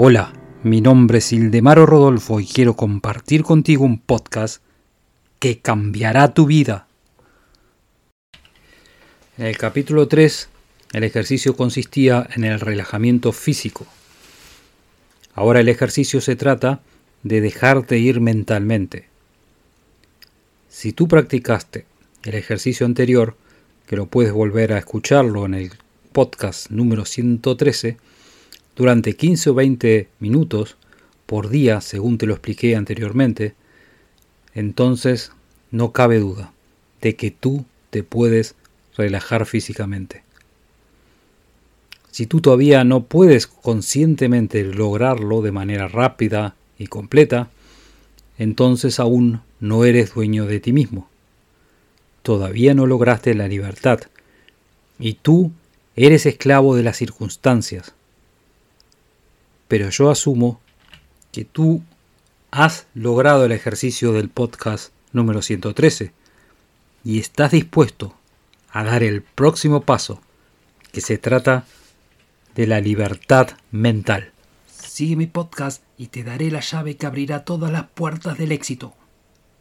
Hola, mi nombre es Ildemaro Rodolfo y quiero compartir contigo un podcast que cambiará tu vida. En el capítulo 3, el ejercicio consistía en el relajamiento físico. Ahora el ejercicio se trata de dejarte ir mentalmente. Si tú practicaste el ejercicio anterior, que lo puedes volver a escucharlo en el podcast número 113, durante 15 o 20 minutos por día, según te lo expliqué anteriormente, entonces no cabe duda de que tú te puedes relajar físicamente. Si tú todavía no puedes conscientemente lograrlo de manera rápida y completa, entonces aún no eres dueño de ti mismo. Todavía no lograste la libertad y tú eres esclavo de las circunstancias pero yo asumo que tú has logrado el ejercicio del podcast número 113 y estás dispuesto a dar el próximo paso, que se trata de la libertad mental. Sigue mi podcast y te daré la llave que abrirá todas las puertas del éxito.